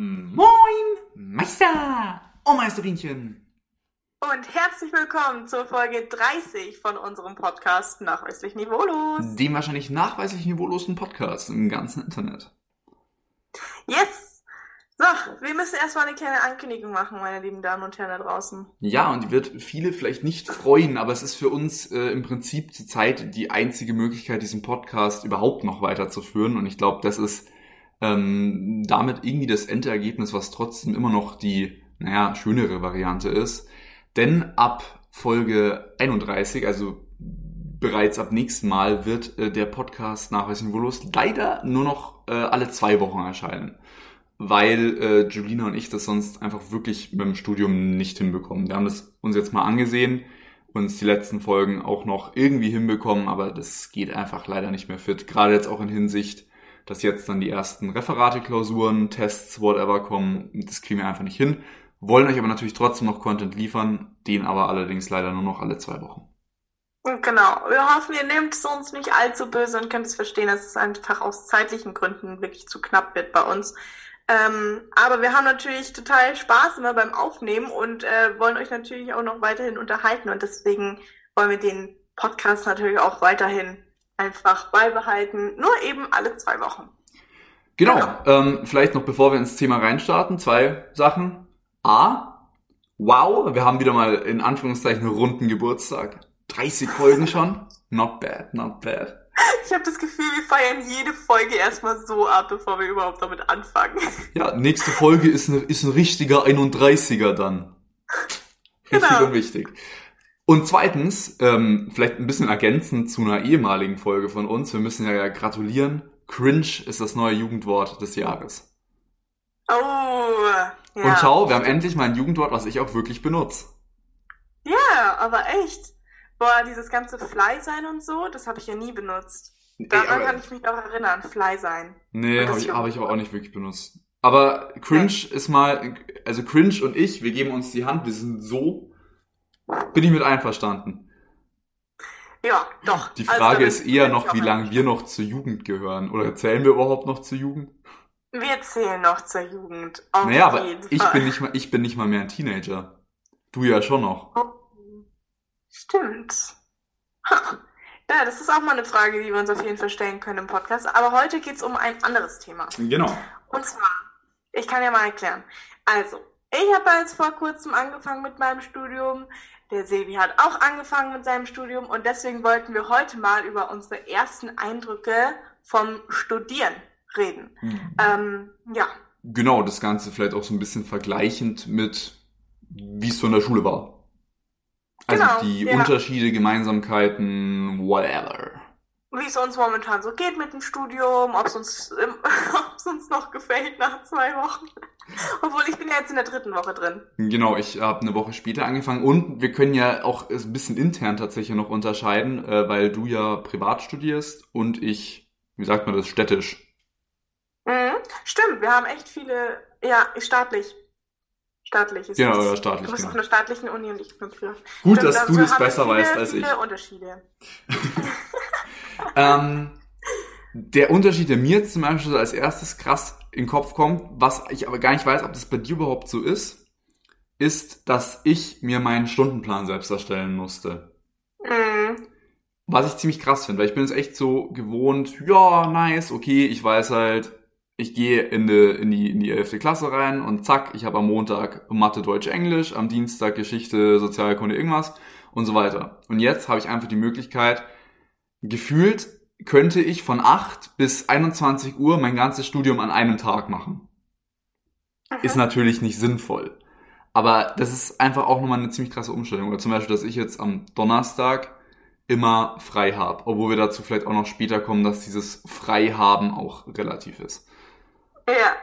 Moin, Meister! Oh, Meisterinchen! Und herzlich willkommen zur Folge 30 von unserem Podcast Nachweislich Niveaulos. Dem wahrscheinlich nachweislich niveaulosen Podcast im ganzen Internet. Yes! So, wir müssen erstmal eine kleine Ankündigung machen, meine lieben Damen und Herren da draußen. Ja, und die wird viele vielleicht nicht freuen, aber es ist für uns äh, im Prinzip zurzeit die einzige Möglichkeit, diesen Podcast überhaupt noch weiterzuführen. Und ich glaube, das ist ähm, damit irgendwie das Endergebnis, was trotzdem immer noch die, naja, schönere Variante ist. Denn ab Folge 31, also bereits ab nächsten Mal, wird äh, der Podcast Nachweis Niveaulos leider nur noch äh, alle zwei Wochen erscheinen weil äh, Julina und ich das sonst einfach wirklich dem Studium nicht hinbekommen. Wir haben das uns jetzt mal angesehen, uns die letzten Folgen auch noch irgendwie hinbekommen, aber das geht einfach leider nicht mehr fit. Gerade jetzt auch in Hinsicht, dass jetzt dann die ersten Referate, Klausuren, Tests, whatever kommen. Das kriegen wir einfach nicht hin. Wollen euch aber natürlich trotzdem noch Content liefern, den aber allerdings leider nur noch alle zwei Wochen. Genau. Wir hoffen, ihr nehmt es uns nicht allzu böse und könnt es verstehen, dass es einfach aus zeitlichen Gründen wirklich zu knapp wird bei uns. Ähm, aber wir haben natürlich total Spaß immer beim Aufnehmen und äh, wollen euch natürlich auch noch weiterhin unterhalten und deswegen wollen wir den Podcast natürlich auch weiterhin einfach beibehalten, nur eben alle zwei Wochen. Genau, genau. Ähm, vielleicht noch bevor wir ins Thema reinstarten, zwei Sachen. A, wow, wir haben wieder mal in Anführungszeichen einen runden Geburtstag. 30 Folgen schon. Not bad, not bad. Ich habe das Gefühl, wir feiern jede Folge erstmal so ab, bevor wir überhaupt damit anfangen. Ja, nächste Folge ist, ein, ist ein richtiger 31er dann. Richtig genau. und wichtig. Und zweitens, ähm, vielleicht ein bisschen ergänzend zu einer ehemaligen Folge von uns. Wir müssen ja gratulieren. Cringe ist das neue Jugendwort des Jahres. Oh, ja. Und schau, wir haben endlich mal ein Jugendwort, was ich auch wirklich benutze. Ja, aber echt. Boah, dieses ganze Fly sein und so, das habe ich ja nie benutzt. Daran Ey, kann ich mich noch erinnern, Fly sein. Nee, habe ich, hab ich aber auch nicht wirklich benutzt. Aber Cringe ja. ist mal, also Cringe und ich, wir geben uns die Hand, wir sind so, bin ich mit einverstanden. Ja, doch. Die also Frage also, ist eher noch, wie lange wir noch zur Jugend gehören. Oder zählen wir überhaupt noch zur Jugend? Wir zählen noch zur Jugend. Auf naja, aber ich bin, nicht mal, ich bin nicht mal mehr ein Teenager. Du ja schon noch. Oh. Stimmt. Ja, das ist auch mal eine Frage, die wir uns auf jeden Fall stellen können im Podcast. Aber heute geht es um ein anderes Thema. Genau. Und zwar, ich kann ja mal erklären. Also, ich habe jetzt vor kurzem angefangen mit meinem Studium. Der Sevi hat auch angefangen mit seinem Studium und deswegen wollten wir heute mal über unsere ersten Eindrücke vom Studieren reden. Mhm. Ähm, ja. Genau, das Ganze vielleicht auch so ein bisschen vergleichend mit, wie es so in der Schule war. Also genau, die ja. Unterschiede, Gemeinsamkeiten, whatever. Wie es uns momentan so geht mit dem Studium, ob es uns, uns noch gefällt nach zwei Wochen. Obwohl ich bin ja jetzt in der dritten Woche drin. Genau, ich habe eine Woche später angefangen und wir können ja auch ein bisschen intern tatsächlich noch unterscheiden, äh, weil du ja privat studierst und ich, wie sagt man das, städtisch. Mhm, stimmt, wir haben echt viele, ja, staatlich. Staatlich ist Genau, oder staatlich. Du bist genau. auf einer staatlichen Uni und ich bin privat. Gut, Stimmt, dass du das besser viele, weißt als ich. Viele Unterschiede. ähm, der Unterschied, der mir zum Beispiel als erstes krass in den Kopf kommt, was ich aber gar nicht weiß, ob das bei dir überhaupt so ist, ist, dass ich mir meinen Stundenplan selbst erstellen musste. Mhm. Was ich ziemlich krass finde, weil ich bin jetzt echt so gewohnt, ja, nice, okay, ich weiß halt, ich gehe in die, in die, in die 11. Klasse rein und zack, ich habe am Montag Mathe, Deutsch, Englisch, am Dienstag Geschichte, Sozialkunde, irgendwas und so weiter. Und jetzt habe ich einfach die Möglichkeit, gefühlt könnte ich von 8 bis 21 Uhr mein ganzes Studium an einem Tag machen. Aha. Ist natürlich nicht sinnvoll. Aber das ist einfach auch nochmal eine ziemlich krasse Umstellung. Oder zum Beispiel, dass ich jetzt am Donnerstag immer frei habe. Obwohl wir dazu vielleicht auch noch später kommen, dass dieses Freihaben auch relativ ist. Ja.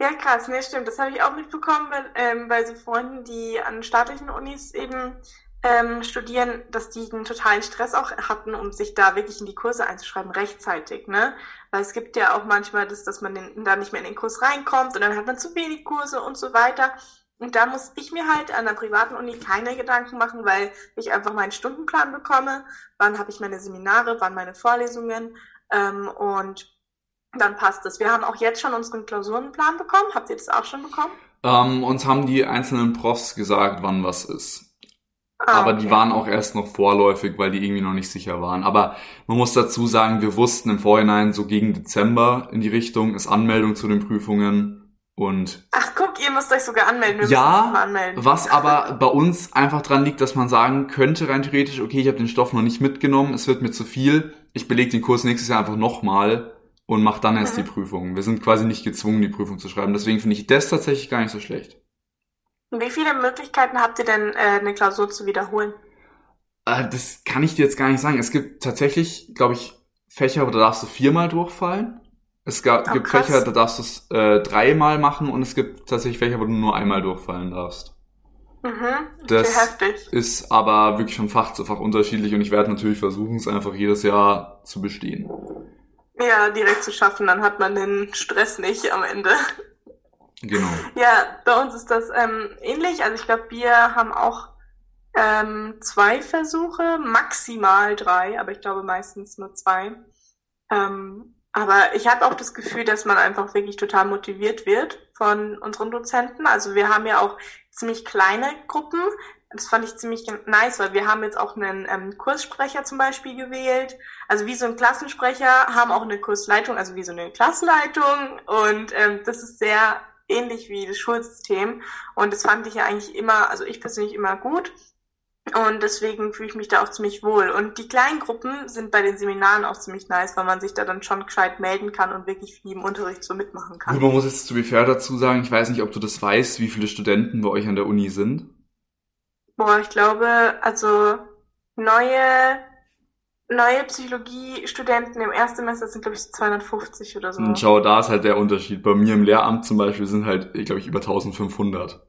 Ja, krass, ne, stimmt. Das habe ich auch mitbekommen bei, ähm, bei so Freunden, die an staatlichen Unis eben ähm, studieren, dass die einen totalen Stress auch hatten, um sich da wirklich in die Kurse einzuschreiben, rechtzeitig, ne? Weil es gibt ja auch manchmal das, dass man den, da nicht mehr in den Kurs reinkommt und dann hat man zu wenig Kurse und so weiter. Und da muss ich mir halt an der privaten Uni keine Gedanken machen, weil ich einfach meinen Stundenplan bekomme, wann habe ich meine Seminare, wann meine Vorlesungen ähm, und dann passt es. Wir haben auch jetzt schon unseren Klausurenplan bekommen. Habt ihr das auch schon bekommen? Ähm, uns haben die einzelnen Profs gesagt, wann was ist. Ah, aber okay. die waren auch erst noch vorläufig, weil die irgendwie noch nicht sicher waren. Aber man muss dazu sagen, wir wussten im Vorhinein so gegen Dezember in die Richtung ist Anmeldung zu den Prüfungen und Ach guck, ihr müsst euch sogar anmelden. Wir ja, anmelden. was aber bei uns einfach dran liegt, dass man sagen könnte rein theoretisch, okay, ich habe den Stoff noch nicht mitgenommen, es wird mir zu viel, ich belege den Kurs nächstes Jahr einfach nochmal und mache dann erst mhm. die Prüfung. Wir sind quasi nicht gezwungen, die Prüfung zu schreiben. Deswegen finde ich das tatsächlich gar nicht so schlecht. Wie viele Möglichkeiten habt ihr denn, äh, eine Klausur zu wiederholen? Äh, das kann ich dir jetzt gar nicht sagen. Es gibt tatsächlich, glaube ich, Fächer, wo da darfst du viermal durchfallen. Es gab, oh, gibt krass. Fächer, da darfst du es äh, dreimal machen und es gibt tatsächlich Fächer, wo du nur einmal durchfallen darfst. Mhm, das heftig. ist aber wirklich von Fach zu Fach unterschiedlich und ich werde natürlich versuchen, es einfach jedes Jahr zu bestehen. Ja, direkt zu schaffen, dann hat man den Stress nicht am Ende. Genau. Ja, bei uns ist das ähm, ähnlich. Also ich glaube, wir haben auch ähm, zwei Versuche, maximal drei, aber ich glaube meistens nur zwei. Ähm, aber ich habe auch das Gefühl, dass man einfach wirklich total motiviert wird von unseren Dozenten. Also wir haben ja auch ziemlich kleine Gruppen. Das fand ich ziemlich nice, weil wir haben jetzt auch einen ähm, Kurssprecher zum Beispiel gewählt. Also wie so ein Klassensprecher, haben auch eine Kursleitung, also wie so eine Klassleitung. Und ähm, das ist sehr ähnlich wie das Schulsystem. Und das fand ich ja eigentlich immer, also ich persönlich immer gut. Und deswegen fühle ich mich da auch ziemlich wohl. Und die kleinen Gruppen sind bei den Seminaren auch ziemlich nice, weil man sich da dann schon gescheit melden kann und wirklich viel im Unterricht so mitmachen kann. Gut, man muss jetzt zu be fair dazu sagen, ich weiß nicht, ob du das weißt, wie viele Studenten bei euch an der Uni sind. Boah, ich glaube, also neue neue Psychologiestudenten im Erstsemester sind, glaube ich, 250 oder so. Und schau, da ist halt der Unterschied. Bei mir im Lehramt zum Beispiel sind halt, glaube ich, über 1500.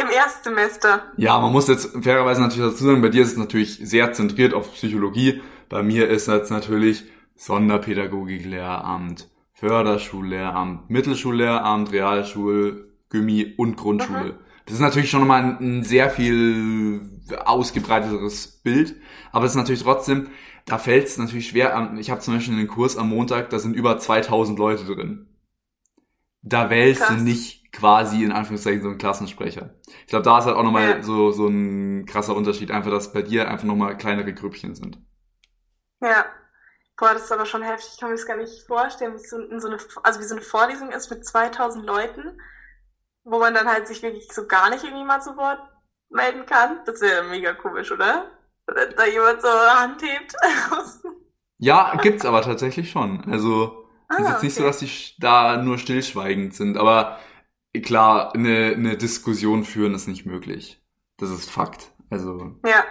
Im Erstsemester. Ja, man muss jetzt fairerweise natürlich dazu sagen, bei dir ist es natürlich sehr zentriert auf Psychologie. Bei mir ist jetzt natürlich Sonderpädagogik-Lehramt, Förderschullehramt, Mittelschullehramt, Realschul, Gymmi und Grundschule. Mhm. Das ist natürlich schon nochmal ein, ein sehr viel ausgebreiteteres Bild, aber es ist natürlich trotzdem, da fällt es natürlich schwer. Ich habe zum Beispiel einen Kurs am Montag, da sind über 2000 Leute drin. Da wählst Krass. du nicht quasi in Anführungszeichen so ein Klassensprecher. Ich glaube, da ist halt auch nochmal ja. so, so ein krasser Unterschied, einfach, dass bei dir einfach nochmal kleinere Grüppchen sind. Ja. Boah, das ist aber schon heftig. Ich kann mir das gar nicht vorstellen, wie so eine, also wie so eine Vorlesung ist mit 2000 Leuten, wo man dann halt sich wirklich so gar nicht irgendwie mal zu Wort melden kann. Das wäre mega komisch, oder? Wenn da jemand so Hand hebt. ja, gibt's aber tatsächlich schon. Also, ah, ist jetzt okay. nicht so, dass die da nur stillschweigend sind, aber klar, eine, eine Diskussion führen ist nicht möglich. Das ist Fakt. Also. Ja.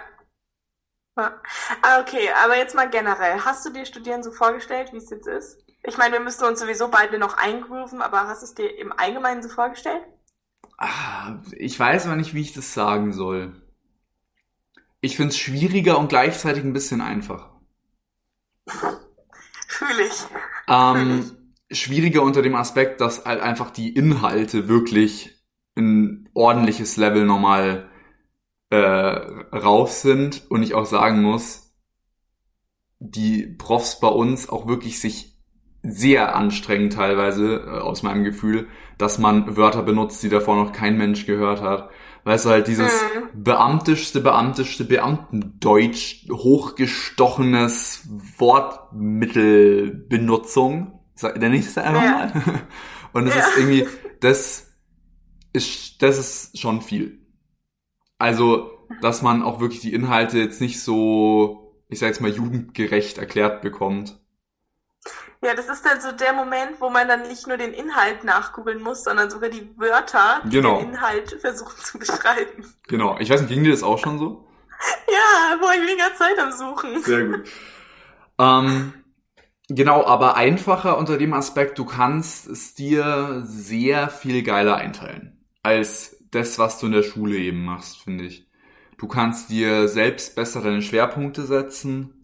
ja. Ah, okay, aber jetzt mal generell. Hast du dir Studieren so vorgestellt, wie es jetzt ist? Ich meine, wir müssen uns sowieso beide noch eingrooven, aber hast du es dir im Allgemeinen so vorgestellt? Ah, ich weiß aber nicht, wie ich das sagen soll. Ich finde es schwieriger und gleichzeitig ein bisschen einfacher. Fühle ich. Ähm, schwieriger unter dem Aspekt, dass halt einfach die Inhalte wirklich ein ordentliches Level nochmal äh, rauf sind und ich auch sagen muss, die Profs bei uns auch wirklich sich sehr anstrengen teilweise äh, aus meinem Gefühl, dass man Wörter benutzt, die davor noch kein Mensch gehört hat. Weißt du, halt dieses mhm. beamtischste, beamtischste Beamtendeutsch, hochgestochenes Wortmittelbenutzung nenne ich es einfach ja. mal. Und es ja. ist irgendwie, das ist, das ist schon viel. Also, dass man auch wirklich die Inhalte jetzt nicht so, ich sag jetzt mal, jugendgerecht erklärt bekommt. Ja, das ist dann so der Moment, wo man dann nicht nur den Inhalt nachgoogeln muss, sondern sogar die Wörter, die genau. den Inhalt versuchen zu beschreiben. Genau. Ich weiß nicht, ging dir das auch schon so? Ja, wo ich weniger Zeit am Suchen. Sehr gut. Ähm, Genau, aber einfacher unter dem Aspekt, du kannst es dir sehr viel geiler einteilen als das, was du in der Schule eben machst, finde ich. Du kannst dir selbst besser deine Schwerpunkte setzen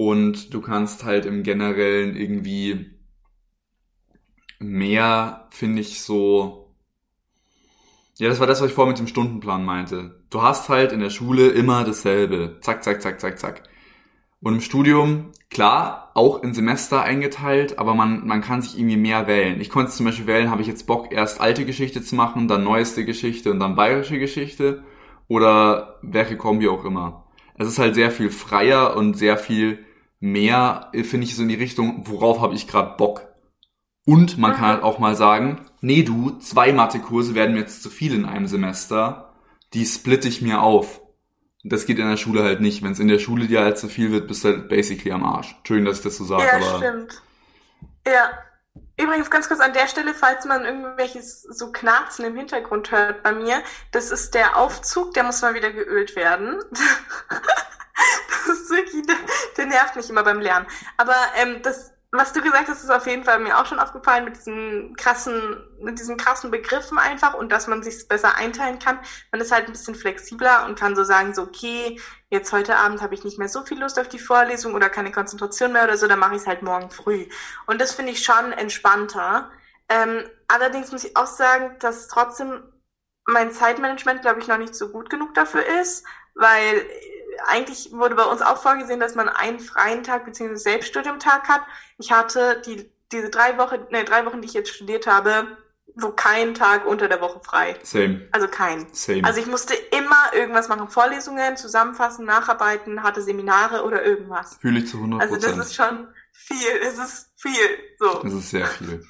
und du kannst halt im Generellen irgendwie mehr, finde ich, so. Ja, das war das, was ich vorhin mit dem Stundenplan meinte. Du hast halt in der Schule immer dasselbe. Zack, zack, zack, zack, zack. Und im Studium, klar, auch in Semester eingeteilt, aber man, man kann sich irgendwie mehr wählen. Ich konnte zum Beispiel wählen, habe ich jetzt Bock, erst alte Geschichte zu machen, dann neueste Geschichte und dann bayerische Geschichte oder welche Kombi auch immer. Es ist halt sehr viel freier und sehr viel mehr, finde ich, so in die Richtung, worauf habe ich gerade Bock. Und man kann halt auch mal sagen, nee du, zwei Mathekurse werden mir jetzt zu viel in einem Semester, die splitte ich mir auf. Das geht in der Schule halt nicht. Wenn es in der Schule dir halt zu viel wird, bist du halt basically am Arsch. Entschuldigung, dass ich das so sage, Ja, aber. stimmt. Ja. Übrigens ganz kurz an der Stelle, falls man irgendwelches so Knarzen im Hintergrund hört bei mir, das ist der Aufzug, der muss mal wieder geölt werden. Das ist wirklich, der, der nervt mich immer beim Lernen. Aber ähm, das, was du gesagt hast, ist auf jeden Fall mir auch schon aufgefallen mit diesen krassen, mit diesen krassen Begriffen einfach und dass man sich besser einteilen kann. Man ist halt ein bisschen flexibler und kann so sagen, so okay, jetzt heute Abend habe ich nicht mehr so viel Lust auf die Vorlesung oder keine Konzentration mehr oder so, dann mache ich es halt morgen früh. Und das finde ich schon entspannter. Ähm, allerdings muss ich auch sagen, dass trotzdem mein Zeitmanagement, glaube ich, noch nicht so gut genug dafür ist, weil eigentlich wurde bei uns auch vorgesehen, dass man einen freien Tag bzw. Selbststudiumtag hat. Ich hatte die, diese drei Wochen, ne, drei Wochen, die ich jetzt studiert habe, so keinen Tag unter der Woche frei. Same. Also kein. Same. Also ich musste immer irgendwas machen, Vorlesungen, zusammenfassen, nacharbeiten, hatte Seminare oder irgendwas. Fühle ich zu 100 Also das ist schon viel, es ist viel, so. Das ist sehr viel.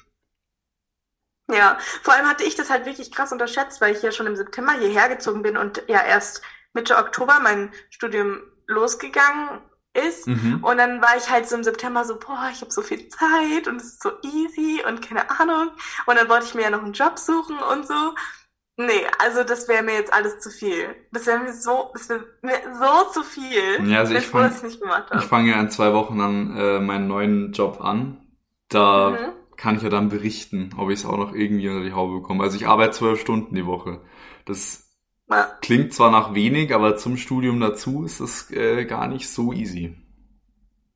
Ja, vor allem hatte ich das halt wirklich krass unterschätzt, weil ich ja schon im September hierher gezogen bin und ja erst Mitte Oktober mein Studium losgegangen ist. Mhm. Und dann war ich halt so im September so, boah, ich habe so viel Zeit und es ist so easy und keine Ahnung. Und dann wollte ich mir ja noch einen Job suchen und so. Nee, also das wäre mir jetzt alles zu viel. Das wäre mir so, das wäre mir so zu viel. Ja, also ich froh, dass fang- ich fange ja in zwei Wochen dann äh, meinen neuen Job an. Da Mhm. kann ich ja dann berichten, ob ich es auch noch irgendwie unter die Haube bekomme. Also ich arbeite zwölf Stunden die Woche. Das Ja. klingt zwar nach wenig, aber zum Studium dazu ist das äh, gar nicht so easy.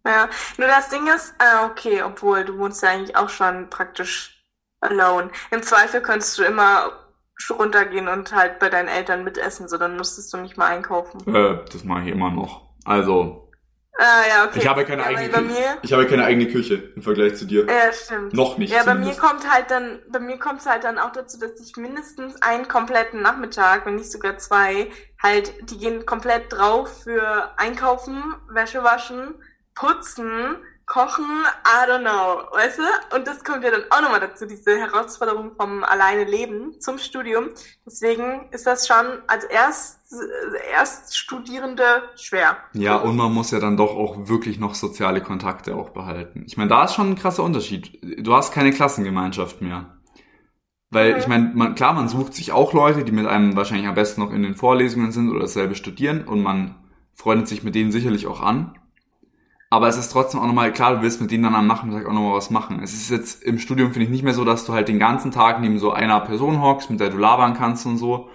Ja, nur das Ding ist, äh, okay, obwohl du wohnst ja eigentlich auch schon praktisch alone. Im Zweifel könntest du immer runtergehen und halt bei deinen Eltern mitessen, so dann müsstest du nicht mal einkaufen. Äh, das mache ich immer noch. Also, Ah, ja, okay. ich habe keine ja, eigene Küche. mir, Ich habe keine eigene Küche im Vergleich zu dir. ja, stimmt. Noch nicht. Ja, bei mir zumindest. kommt halt dann, bei mir kommt es halt dann auch dazu, dass ich mindestens einen kompletten Nachmittag, wenn nicht sogar zwei, halt, die gehen komplett drauf für Einkaufen, Wäsche waschen, putzen, kochen, I don't know, weißt du? Und das kommt ja dann auch nochmal dazu, diese Herausforderung vom alleine Leben zum Studium. Deswegen ist das schon als Erst, Erststudierende schwer. Ja, und man muss ja dann doch auch wirklich noch soziale Kontakte auch behalten. Ich meine, da ist schon ein krasser Unterschied. Du hast keine Klassengemeinschaft mehr. Weil, Mhm. ich meine, man, klar, man sucht sich auch Leute, die mit einem wahrscheinlich am besten noch in den Vorlesungen sind oder dasselbe studieren und man freundet sich mit denen sicherlich auch an. Aber es ist trotzdem auch nochmal, klar, du willst mit denen dann am Nachmittag auch nochmal was machen. Es ist jetzt im Studium, finde ich, nicht mehr so, dass du halt den ganzen Tag neben so einer Person hockst, mit der du labern kannst und so.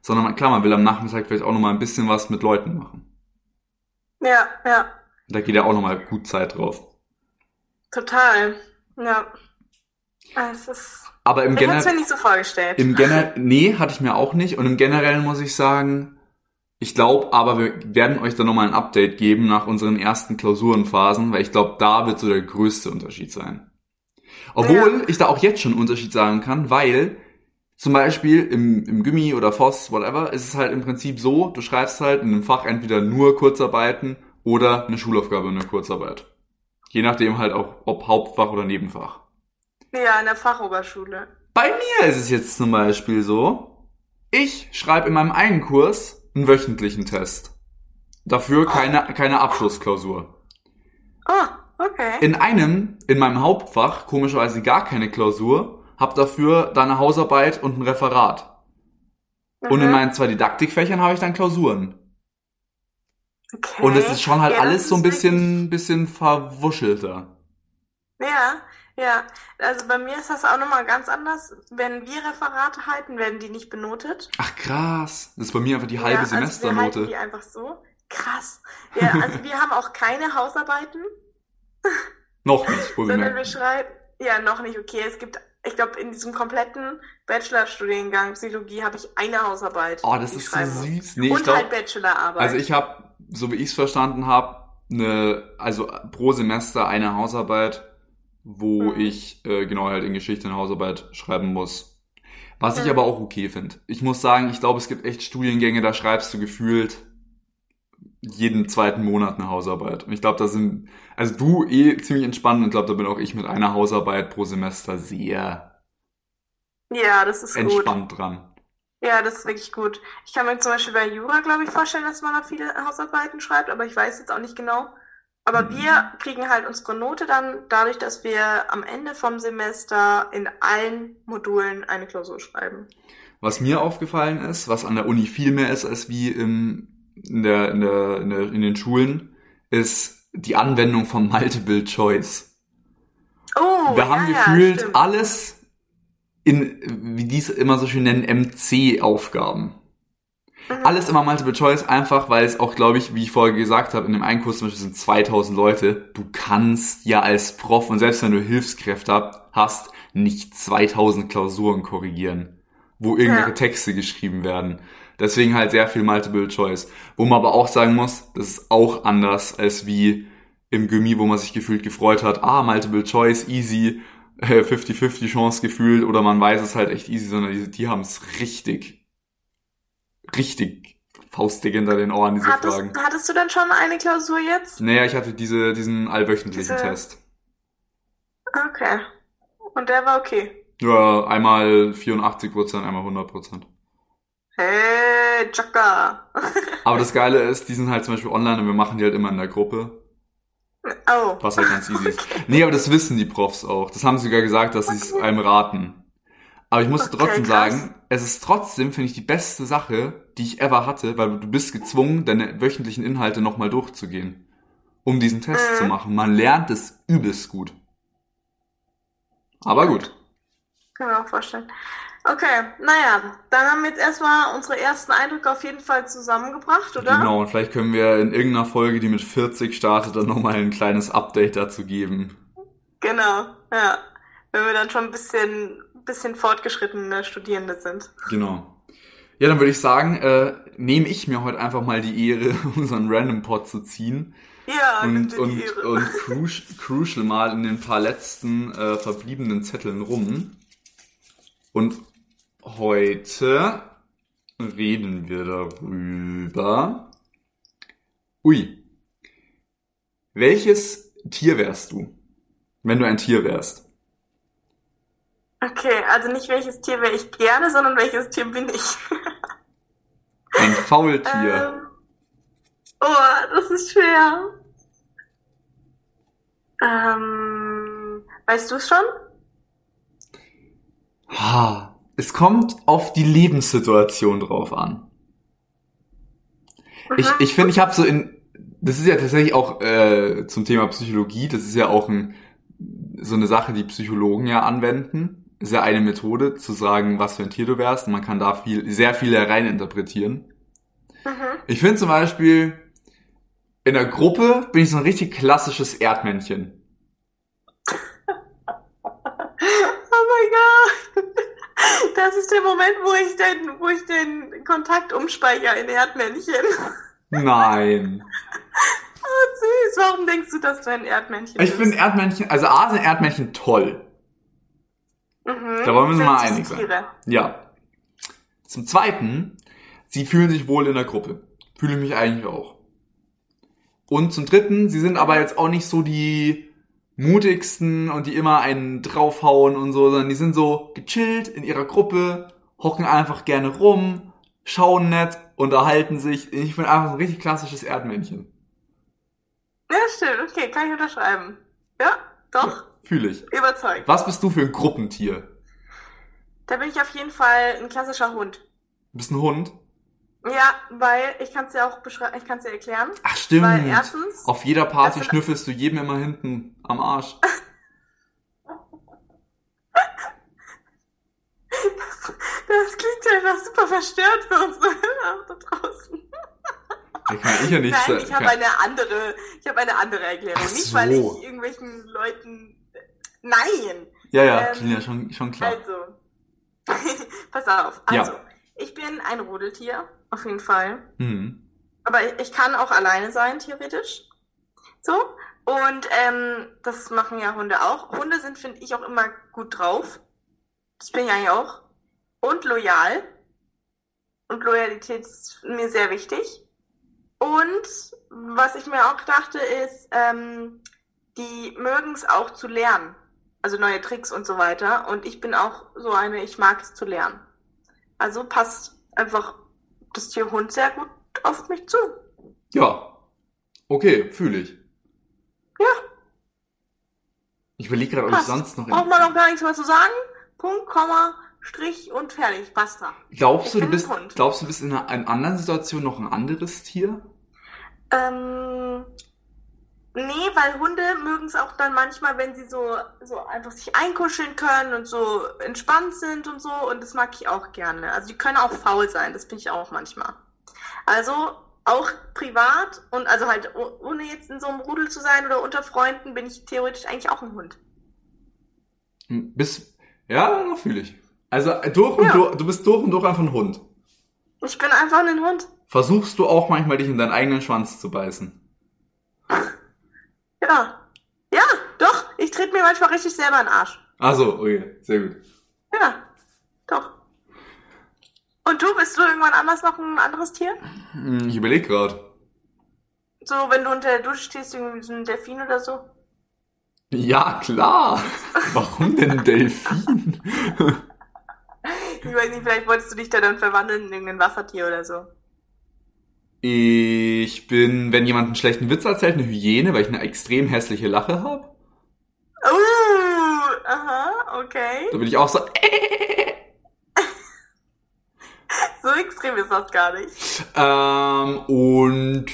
Sondern klar, man will am Nachmittag vielleicht auch nochmal ein bisschen was mit Leuten machen. Ja, ja, Da geht ja auch nochmal gut Zeit drauf. total. Ja. Es ist, Aber im ich hätte es mir nicht so vorgestellt. im Generell, nee, hatte ich mir auch nicht. Und im Generellen muss ich sagen, ich glaube, aber wir werden euch da nochmal ein Update geben nach unseren ersten Klausurenphasen, weil ich glaube, da wird so der größte Unterschied sein. Obwohl Ja. ich da auch jetzt schon einen Unterschied sagen kann, weil zum Beispiel im, im Gimmi oder FOS, whatever, ist es halt im Prinzip so, du schreibst halt in einem Fach entweder nur Kurzarbeiten oder eine Schulaufgabe in der Kurzarbeit. Je nachdem halt auch, ob Hauptfach oder Nebenfach. Ja, in der Fachoberschule. Bei mir ist es jetzt zum Beispiel so, ich schreibe in meinem einen Kurs einen wöchentlichen Test. Dafür keine, keine Abschlussklausur. Oh, okay. In einem, in meinem Hauptfach, komischerweise gar keine Klausur, hab dafür dann eine Hausarbeit und ein Referat. Und in Mhm. meinen zwei Didaktikfächern habe ich dann Klausuren. Okay. Und es ist schon halt Ja, alles so ein bisschen, bisschen verwuschelter. Ja, ja. Also bei mir ist das auch nochmal ganz anders. Wenn wir Referate halten, werden die nicht benotet. Ach krass, das ist bei mir einfach die halbe ja, also wir halten Semesternote. die einfach so. Krass. Ja, also wir haben auch keine Hausarbeiten, Noch nicht, sondern wir schreiben, ja, noch nicht, okay. Es gibt, ich glaube, in diesem kompletten Bachelorstudiengang Psychologie habe ich eine Hausarbeit. Oh, das ist so süß. Nee, ich Und glaub, halt Bachelorarbeit. Also ich habe, so wie ich es verstanden habe, eine, also pro Semester eine Hausarbeit, wo Mhm. ich äh, genau halt in Geschichte eine Hausarbeit schreiben muss. Was ich Mhm. aber auch okay finde. Ich muss sagen, ich glaube, es gibt echt Studiengänge, da schreibst du gefühlt jeden zweiten Monat eine Hausarbeit. Und ich glaube, da sind, also du eh ziemlich entspannt und ich glaube, da bin auch ich mit einer Hausarbeit pro Semester sehr Ja, das ist gut. entspannt dran. Ja, das ist wirklich gut. Ich kann mir zum Beispiel bei Jura, glaube ich, vorstellen, dass man da viele Hausarbeiten schreibt, aber ich weiß jetzt auch nicht genau. Aber wir kriegen halt unsere Note dann dadurch, dass wir am Ende vom Semester in allen Modulen eine Klausur schreiben. Was mir aufgefallen ist, was an der Uni viel mehr ist als wie im, in, der, in, der, in, der, in den Schulen, ist die Anwendung von Multiple Choice. Oh, Wir haben ja, ja, gefühlt stimmt. alles in, wie die es immer so schön nennen, MC-Aufgaben. Alles immer Multiple Choice, einfach weil es auch, glaube ich, wie ich vorher gesagt habe, in dem einen Kurs zum Beispiel sind 2000 Leute. Du kannst ja als Prof und selbst wenn du Hilfskräfte hast, nicht 2000 Klausuren korrigieren, wo irgendwelche Ja. Texte geschrieben werden. Deswegen halt sehr viel Multiple Choice. Wo man aber auch sagen muss, das ist auch anders als wie im Gymi, wo man sich gefühlt gefreut hat, ah, Multiple Choice, easy, äh, 50-50 Chance gefühlt oder man weiß es halt echt easy, sondern die, die haben es richtig, richtig faustig hinter den Ohren, diese Hattest, Fragen. hattest du dann schon eine Klausur jetzt? Naja, ich hatte diese, diesen allwöchentlichen Diese- Test. Okay. Und der war okay. Ja, einmal 84%, einmal 100%. Hey, Chaka. Aber das Geile ist, die sind halt zum Beispiel online und wir machen die halt immer in der Gruppe, Oh. was halt ganz easy ist. Nee, aber das wissen die Profs auch. Das haben sie sogar gesagt, dass sie es einem raten. Aber ich muss Okay, trotzdem krass. sagen, es ist trotzdem, finde ich, die beste Sache, die ich ever hatte, weil du bist gezwungen, deine wöchentlichen Inhalte nochmal durchzugehen, um diesen Test Mhm. zu machen. Man lernt es übelst gut. Aber gut. Kann mir auch vorstellen. Okay, naja, dann haben wir jetzt erstmal unsere ersten Eindrücke auf jeden Fall zusammengebracht, oder? Genau, und vielleicht können wir in irgendeiner Folge, die mit 40 startet, dann nochmal ein kleines Update dazu geben. Genau, ja. Wenn wir dann schon ein bisschen, bisschen fortgeschrittene Studierende sind. Genau. Ja, dann würde ich sagen, äh, nehme ich mir heute einfach mal die Ehre, unseren Random Pod zu ziehen Ja, und, und, Ehre. und cru crucial mal in den paar letzten äh, verbliebenen Zetteln rum. Und heute reden wir darüber. Ui. Welches Tier wärst du, wenn du ein Tier wärst? Okay, also nicht welches Tier wäre ich gerne, sondern welches Tier bin ich. Ein Faultier. Ähm, oh, das ist schwer. Ähm, weißt du es schon? Ha, es kommt auf die Lebenssituation drauf an. Ich, Mhm. ich finde, ich habe so in, das ist ja tatsächlich auch äh, zum Thema Psychologie, das ist ja auch ein, so eine Sache, die Psychologen ja anwenden. Ist ja eine Methode, zu sagen, was für ein Tier du wärst. Und man kann da viel, sehr viel hereininterpretieren. Mhm. Ich finde zum Beispiel, in der Gruppe bin ich so ein richtig klassisches Erdmännchen. Oh mein Gott. Das ist der Moment, wo ich den, wo ich den Kontakt umspeichere in Erdmännchen. Nein. Oh, süß. Warum denkst du, dass du ein Erdmännchen Ich bist? finde Erdmännchen, also A sind Erdmännchen toll. Mhm. Da wollen wir einig sein. Tiere. Ja. Zum Zweiten, sie fühlen sich wohl in der Gruppe. Fühle mich eigentlich auch. Und zum Dritten, sie sind aber jetzt auch nicht so die mutigsten und die immer einen draufhauen und so, sondern die sind so gechillt in ihrer Gruppe, hocken einfach gerne rum, schauen nett, unterhalten sich. Ich bin einfach so ein richtig klassisches Erdmännchen. Ja, stimmt. Okay, kann ich unterschreiben. Ja, doch. Fühle ich. Überzeugt. Was bist du für ein Gruppentier? Da bin ich auf jeden Fall ein klassischer Hund. Du bist ein Hund? Ja, weil ich kann es ja auch beschreiben, ich kann es ja erklären. Ach stimmt. Weil erstens, Auf jeder Party schnüffelst du jedem immer hinten am Arsch. das klingt einfach super verstört für Hörer da draußen. Da kann ich ja nicht Nein, ich habe eine andere, ich habe eine andere Erklärung. Ach Nicht, weil so. ich irgendwelchen Leuten, nein. Ja, ja, ähm, ja schon, schon klar. Also, pass auf. Ja. Also, ich bin ein Rudeltier, auf jeden Fall. Mhm. Aber ich kann auch alleine sein, theoretisch. So. Und ähm, das machen ja Hunde auch. Hunde sind, finde ich, auch immer gut drauf. Das bin ich eigentlich auch. Und loyal. Und Loyalität ist mir sehr wichtig. Und was ich mir auch dachte, ist, ähm, die mögen es auch zu lernen. Also neue Tricks und so weiter. Und ich bin auch so eine, ich mag es zu lernen. Also passt einfach das Tier Hund sehr gut auf mich zu. Ja. Okay, fühle ich. Ja, Ich überlege gerade, ob ich sonst noch... Braucht man noch gar nichts mehr zu sagen. Punkt, Komma, Strich und fertig. Basta. Glaubst du, du bist, glaubst du, bist in einer, in anderen Situationen noch ein anderes Tier? Ähm, nee, weil Hunde mögen es auch dann manchmal, wenn sie so, so einfach sich einkuscheln können und so entspannt sind und so. Und das mag ich auch gerne. Also die können auch faul sein, das bin ich auch manchmal. Also auch privat und also halt oh- ohne jetzt in so einem Rudel zu sein oder unter Freunden bin ich theoretisch eigentlich auch ein Hund. Hm, Bis, ja, noch fühle ich. Also äh, durch und Ja. durch, du bist durch und durch einfach ein Hund. Ich bin einfach ein Hund. Versuchst du auch manchmal dich in deinen eigenen Schwanz zu beißen? Ja. Ja, doch. Ich trete mir manchmal richtig selber in den Arsch. Also, okay, sehr gut. Ja, doch. Und du, bist du irgendwann anders noch ein anderes Tier? Hm, Ich überlege gerade. So, wenn du unter der Dusche stehst, irgendwie so ein Delfin oder so? Ja, klar. Warum denn ein Delfin? Ich weiß nicht, vielleicht wolltest du dich da dann verwandeln in irgendein Wassertier oder so. Ich bin, wenn jemand einen schlechten Witz erzählt, eine Hyäne, weil ich eine extrem hässliche Lache habe. Uh, aha, okay. Da bin ich auch so, So extrem ist das gar nicht. Ähm, und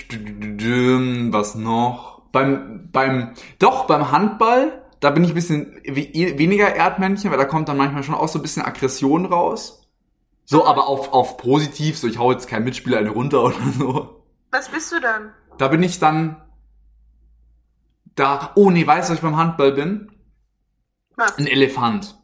was noch? Beim, beim, doch, beim Handball, da bin ich ein bisschen we- weniger Erdmännchen, weil da kommt dann manchmal schon auch so ein bisschen Aggression raus. So, aber auf, auf positiv, so ich hau jetzt keinen Mitspieler eine runter oder so. Was bist du dann? Da bin ich dann da, oh nee, weißt du, was ich beim Handball bin? Was? Ein Elefant.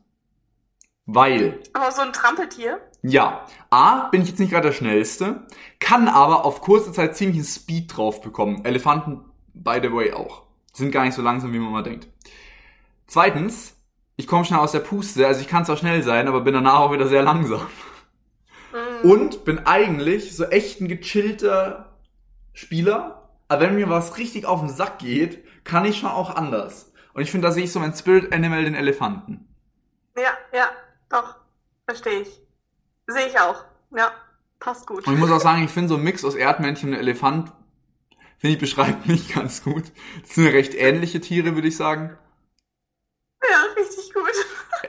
Weil, Aber so ein Trampeltier? Ja, A, bin ich jetzt nicht gerade der Schnellste, kann aber auf kurze Zeit ziemlichen Speed drauf bekommen. Elefanten, by the way, auch. Sind gar nicht so langsam, wie man mal denkt. Zweitens, ich komme schnell aus der Puste, also ich kann zwar schnell sein, aber bin danach auch wieder sehr langsam. Und bin eigentlich so echt ein gechillter Spieler, aber wenn mir was richtig auf den Sack geht, kann ich schon auch anders. Und ich finde, da sehe ich so mein Spirit Animal, den Elefanten. Ja, ja, doch. Verstehe ich. Sehe ich auch. Ja, passt gut. Und ich muss auch sagen, ich finde so ein Mix aus Erdmännchen und Elefant, finde ich, beschreibt mich ganz gut. Das sind recht ähnliche Tiere, würde ich sagen. Ja, richtig gut.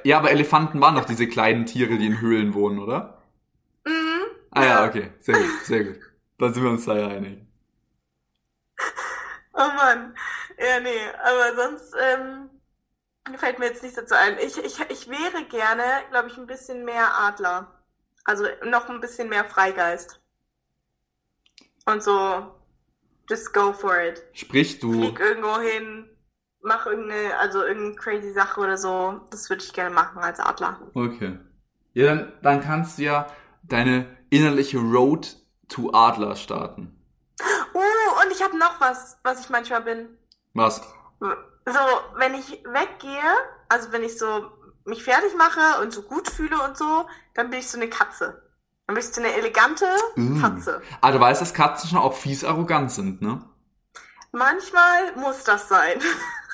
Ja, aber Elefanten waren doch diese kleinen Tiere, die in Höhlen wohnen, oder? Ah ja, okay. Sehr gut, sehr gut. Dann sind wir uns da ja einig. Oh Mann. Ja, nee, aber sonst ähm, fällt mir jetzt nichts dazu ein. Ich, ich, ich wäre gerne, glaube ich, ein bisschen mehr Adler. Also noch ein bisschen mehr Freigeist. Und so, just go for it. Sprich, du, Flieg irgendwo hin, mach irgendeine, also irgendeine crazy Sache oder so. Das würde ich gerne machen als Adler. okay. Ja, dann, dann kannst du ja deine innerliche Road to Adler starten. Uh, und ich habe noch was, was ich manchmal bin. Was? So, wenn ich weggehe, also wenn ich so mich fertig mache und so gut fühle und so, dann bin ich so eine Katze. Dann bin ich so eine elegante Mm. Katze. Ah, du weißt, dass Katzen schon auch fies arrogant sind, ne? Manchmal muss das sein.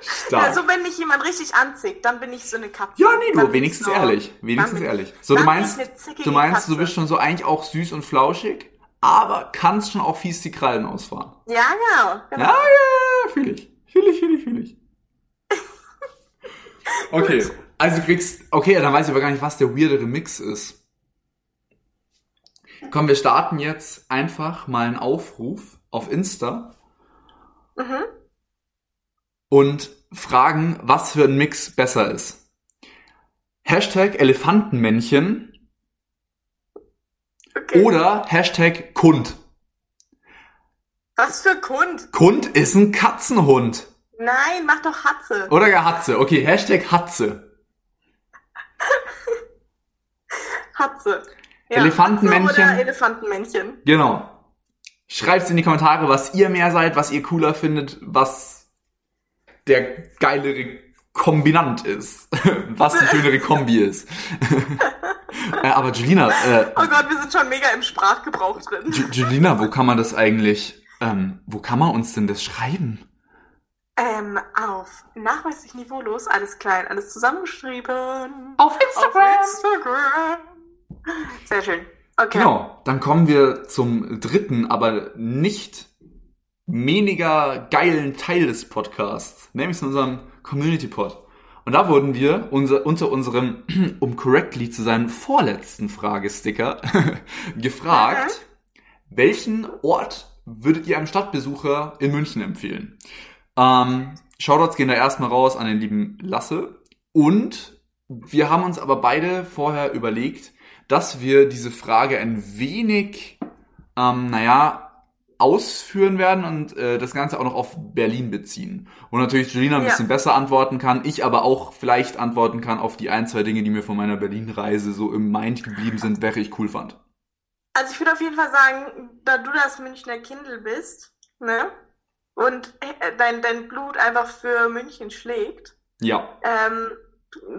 Stark. Also wenn mich jemand richtig anzickt, dann bin ich so eine Katze. Ja, nee, du, wenigstens so- ehrlich. Wenigstens ehrlich. ich- So, du meinst, du meinst, Katze. du bist schon so eigentlich auch süß und flauschig, aber kannst schon auch fies die Krallen ausfahren. Ja, genau. genau. Ja, ja, ja, fühl ich. Fühl ich, fühl ich, fühl ich. Okay, also du kriegst, okay, dann weiß ich aber gar nicht, was der weirdere Mix ist. Komm, wir starten jetzt einfach mal einen Aufruf auf Insta Mhm. Und fragen, was für ein Mix besser ist. Hashtag Elefantenmännchen Okay. oder Hashtag Kund. Was für Kund? Kund ist ein Katzenhund. Nein, mach doch Hatze. Oder gar Hatze. Okay, Hashtag Hatze. Hatze. Elefantenmännchen. Hatze oder Elefantenmännchen. Genau. Schreibt's in die Kommentare, was ihr mehr seid, was ihr cooler findet, was der geilere Kombinant ist. was die schönere Kombi ist. äh, aber Julina, äh, Oh Gott, wir sind schon mega im Sprachgebrauch drin. Ju- Julina, wo kann man das eigentlich, ähm, wo kann man uns denn das schreiben? Ähm, auf nachweislich niveaulos, alles klein, alles zusammengeschrieben. Auf Instagram. Auf Instagram. Sehr schön. Okay. Genau, dann kommen wir zum dritten, aber nicht weniger geilen Teil des Podcasts, nämlich zu unserem Community Pod. Und da wurden wir unser, unter unserem, um correctly zu sein, vorletzten Fragesticker gefragt, welchen Ort würdet ihr einem Stadtbesucher in München empfehlen? Ähm, Shoutouts gehen da erstmal raus an den lieben Lasse. Und wir haben uns aber beide vorher überlegt, dass wir diese Frage ein wenig, ähm, naja, ausführen werden und äh, das Ganze auch noch auf Berlin beziehen. Und natürlich Julina ein Ja. bisschen besser antworten kann, ich aber auch vielleicht antworten kann auf die ein, zwei Dinge, die mir von meiner Berlin-Reise so im Mind geblieben sind, welche ich cool fand. Also ich würde auf jeden Fall sagen, da du das Münchner Kindl bist, ne? Und äh, dein, dein Blut einfach für München schlägt, Ja. ähm,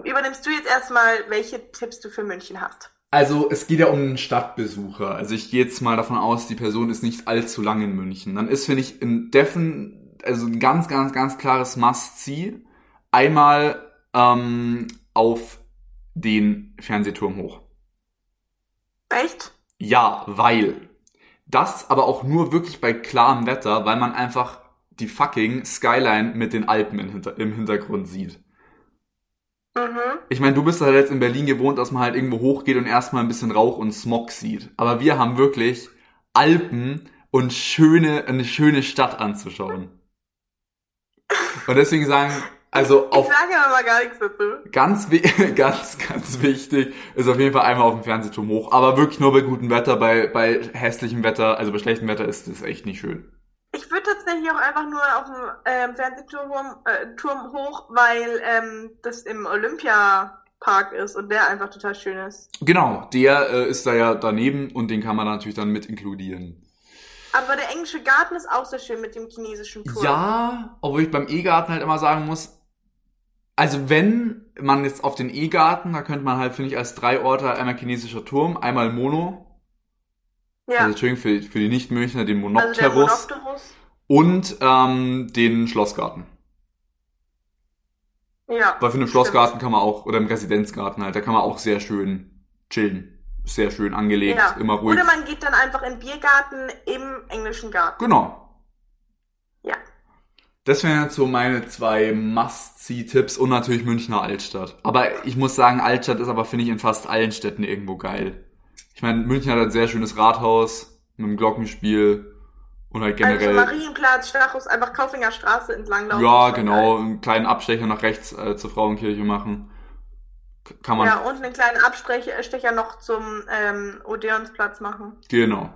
übernimmst du jetzt erstmal, welche Tipps du für München hast. Also es geht ja um einen Stadtbesucher. Also ich gehe jetzt mal davon aus, die Person ist nicht allzu lange in München. Dann ist, finde ich, ein Defen, also ein ganz, ganz, ganz klares Must-See. Einmal ähm, auf den Fernsehturm hoch. Echt? Ja, weil. Das aber auch nur wirklich bei klarem Wetter, weil man einfach die fucking Skyline mit den Alpen im Hintergrund sieht. Mhm. Ich meine, du bist halt jetzt in Berlin gewohnt, dass man halt irgendwo hochgeht und erstmal ein bisschen Rauch und Smog sieht. Aber wir haben wirklich Alpen und schöne, eine schöne Stadt anzuschauen. Und deswegen sagen, also Ich auf sage aber gar nichts dazu. ganz, ganz, ganz wichtig ist auf jeden Fall einmal auf dem Fernsehturm hoch. Aber wirklich nur bei gutem Wetter, bei, bei hässlichem Wetter, also bei schlechtem Wetter ist das echt nicht schön. Tatsächlich auch einfach nur auf dem ähm, Fernsehturm äh, Turm hoch, weil ähm, das im Olympiapark ist und der einfach total schön ist. Genau, der äh, ist da ja daneben und den kann man natürlich dann mit inkludieren. Aber der englische Garten ist auch sehr schön mit dem chinesischen Turm. Ja, obwohl ich beim E-Garten halt immer sagen muss, also wenn man jetzt auf den E-Garten, da könnte man halt, finde ich, als drei Orte einmal chinesischer Turm, einmal Mono, Ja. also Entschuldigung für, für die Nicht-Münchner, den also der Monopterus Monopterus. Und ähm, den Schlossgarten. Ja. Weil für den Schlossgarten kann man auch, oder im Residenzgarten halt, da kann man auch sehr schön chillen. Sehr schön angelegt, Ja. immer ruhig. Oder man geht dann einfach in den Biergarten im englischen Garten. Genau. Ja. Das wären jetzt so meine zwei Must-See-Tipps und natürlich Münchner Altstadt. Aber ich muss sagen, Altstadt ist aber, finde ich, in fast allen Städten irgendwo geil. Ich meine, München hat ein sehr schönes Rathaus mit dem Glockenspiel und halt Also generell. Marienplatz, Stachus, einfach Kaufinger Straße entlang laufen. ja, genau, einen kleinen Abstecher nach rechts äh, zur Frauenkirche machen. K- Kann man, Ja, und einen kleinen Abstecher noch zum ähm, Odeonsplatz machen. genau.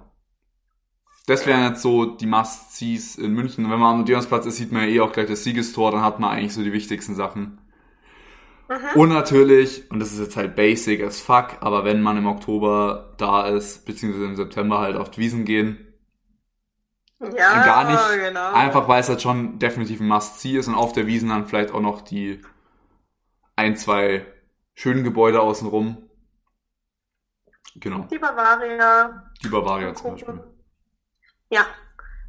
Das wären jetzt so die Must-Sees in München. Wenn man am Odeonsplatz ist, sieht man ja eh auch gleich das Siegestor, dann hat man eigentlich so die wichtigsten Sachen. Mhm. Und natürlich, und das ist jetzt halt basic as fuck, aber wenn man im Oktober da ist, beziehungsweise im September halt auf die Wiesen gehen, Ja, gar nicht. genau. einfach weil es halt schon definitiv ein Must-See ist und auf der Wiesen dann vielleicht auch noch die ein, zwei schönen Gebäude außenrum. Genau, Die Bavaria. die Bavaria zum Beispiel. Ja,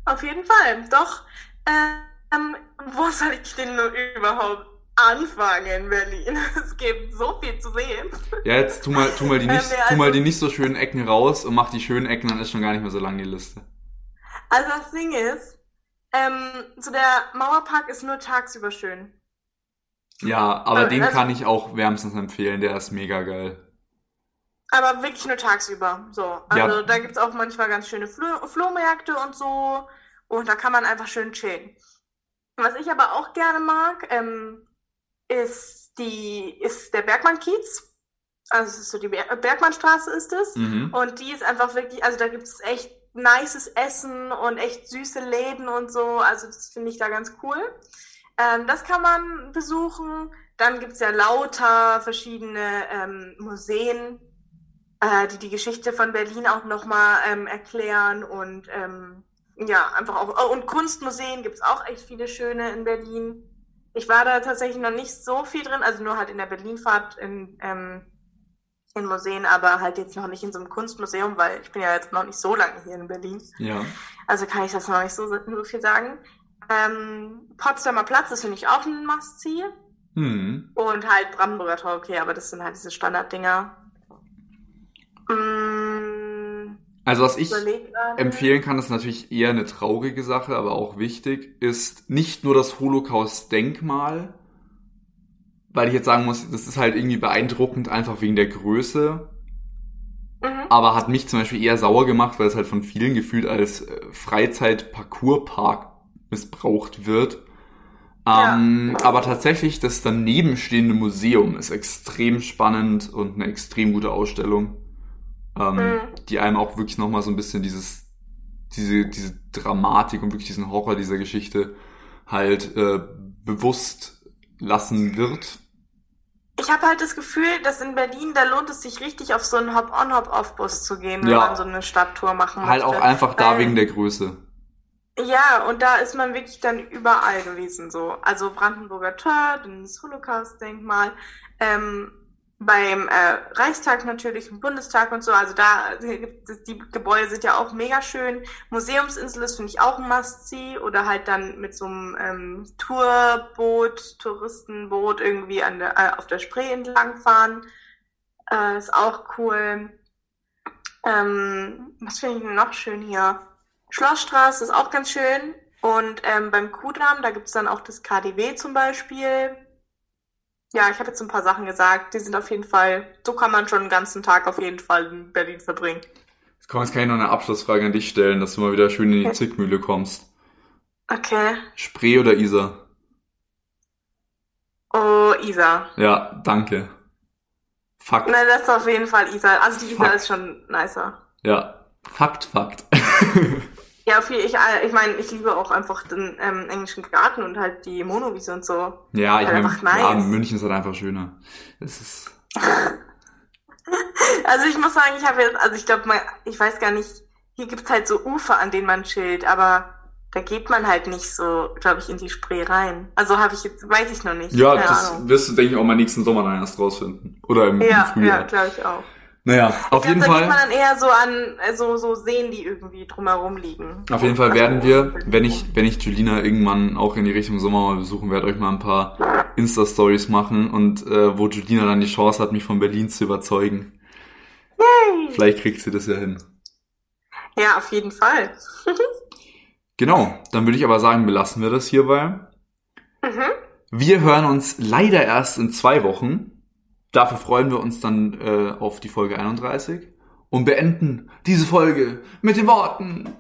auf jeden Fall. Doch, ähm, wo soll ich denn nur überhaupt anfangen in Berlin? Es gibt so viel zu sehen. Ja, jetzt tu mal, tu mal die nicht, Ähm, ja, tu mal also- die nicht so schönen Ecken raus und mach die schönen Ecken, dann ist schon gar nicht mehr so lang die Liste. Also das Ding ist, ähm, so der Mauerpark ist nur tagsüber schön. Ja, aber Äh, den also- kann ich auch wärmstens empfehlen, der ist mega geil. Aber wirklich nur tagsüber. So. Also da gibt's auch manchmal ganz schöne Flo Flohmärkte und so. Und da kann man einfach schön chillen. Was ich aber auch gerne mag, ähm, ist die, ist der Bergmann-Kiez. Also es ist so die Ber Bergmannstraße ist es. Mhm. Und die ist einfach wirklich, also da gibt's echt nices Essen und echt süße Läden und so. Also das finde ich da ganz cool. Ähm, das kann man besuchen. Dann gibt's ja lauter verschiedene ähm, Museen, äh, die die Geschichte von Berlin auch nochmal ähm, erklären und ähm, ja, einfach auch. Oh, und Kunstmuseen gibt's auch echt viele schöne in Berlin. Ich war da tatsächlich noch nicht so viel drin, also nur halt in der Berlinfahrt in, ähm, in Museen, aber halt jetzt noch nicht in so einem Kunstmuseum, weil ich bin ja jetzt noch nicht so lange hier in Berlin. Ja. Also kann ich das noch nicht so, so viel sagen. Ähm, Potsdamer Platz, das finde ich auch ein Must-See. Hm. Und halt Brandenburger Tor, okay, aber das sind halt diese Standarddinger. Mm, Also was ich empfehlen kann, ist natürlich eher eine traurige Sache, aber auch wichtig, ist nicht nur das Holocaust-Denkmal, weil ich jetzt sagen muss, das ist halt irgendwie beeindruckend, einfach wegen der Größe, Mhm. aber hat mich zum Beispiel eher sauer gemacht, weil es halt von vielen gefühlt als äh, Freizeit-Parcours-Park missbraucht wird. Ähm, Aber tatsächlich das daneben stehende Museum ist extrem spannend und eine extrem gute Ausstellung, ähm, Mhm. die einem auch wirklich nochmal so ein bisschen dieses, diese, diese Dramatik und wirklich diesen Horror dieser Geschichte halt äh, bewusst lassen wird. Ich habe halt das Gefühl, dass in Berlin, da lohnt es sich richtig auf so einen Hop-on, Hop-off-Bus zu gehen, wenn Ja. man so eine Stadttour machen Halt möchte. auch einfach da Weil- wegen der Größe. Ja, und da ist man wirklich dann überall gewesen, so. Also Brandenburger Tor, dann das Holocaust-Denkmal, ähm, beim äh, Reichstag natürlich, im Bundestag und so. Also da die Gebäude sind ja auch mega schön. Museumsinsel ist, finde ich, auch ein Must-See. Oder halt dann mit so einem ähm, Tourboot, Touristenboot irgendwie an der, äh, auf der Spree entlangfahren. Äh, ist auch cool. Ähm, was finde ich noch schön hier? Schlossstraße ist auch ganz schön. Und ähm, beim Kudamm, da gibt's dann auch das KDW zum Beispiel. Ja, ich habe jetzt ein paar Sachen gesagt. Die sind auf jeden Fall, so kann man schon den ganzen Tag auf jeden Fall in Berlin verbringen. Jetzt kann ich noch eine Abschlussfrage an dich stellen, dass du mal wieder schön in die Zickmühle kommst. Okay. Spree oder Isar? Oh, Isar. Ja, danke. Fakt. Nein, das ist auf jeden Fall Isar. Also die Isar Fuck. ist schon nicer. Ja. Fakt, Fakt. Ja, viel, ich, ich meine, ich liebe auch einfach den ähm, englischen Garten und halt die Monowiese und so. ja, ich Halt meine, nice. ja, München ist halt einfach schöner. Es ist, Also ich muss sagen, ich habe jetzt, also ich glaube mal, ich weiß gar nicht, hier gibt's halt so Ufer, an denen man chillt, aber da geht man halt nicht so, glaube ich, in die Spree rein. Also habe ich jetzt, weiß ich noch nicht. ja, Keine das Ahnung. wirst du, denke ich, auch mal nächsten Sommer dann erst rausfinden. Oder im, im Ja, ja, Frühjahr. glaube ich auch. Naja, auf jeden glaub, da Fall. man dann eher so an, äh, so, so Seen, die irgendwie drumherum liegen. Auf jeden Fall Also, werden wir, wenn ich, wenn ich Julina irgendwann auch in die Richtung Sommer mal besuchen werde, euch mal ein paar Insta-Stories machen und äh, wo Julina dann die Chance hat, mich von Berlin zu überzeugen. Yay. Vielleicht kriegt sie das ja hin. Ja, auf jeden Fall. Genau, dann würde ich aber sagen, belassen wir das hierbei. Mhm. Wir hören uns leider erst in zwei Wochen. Dafür freuen wir uns dann äh, auf die Folge 31 und beenden diese Folge mit den Worten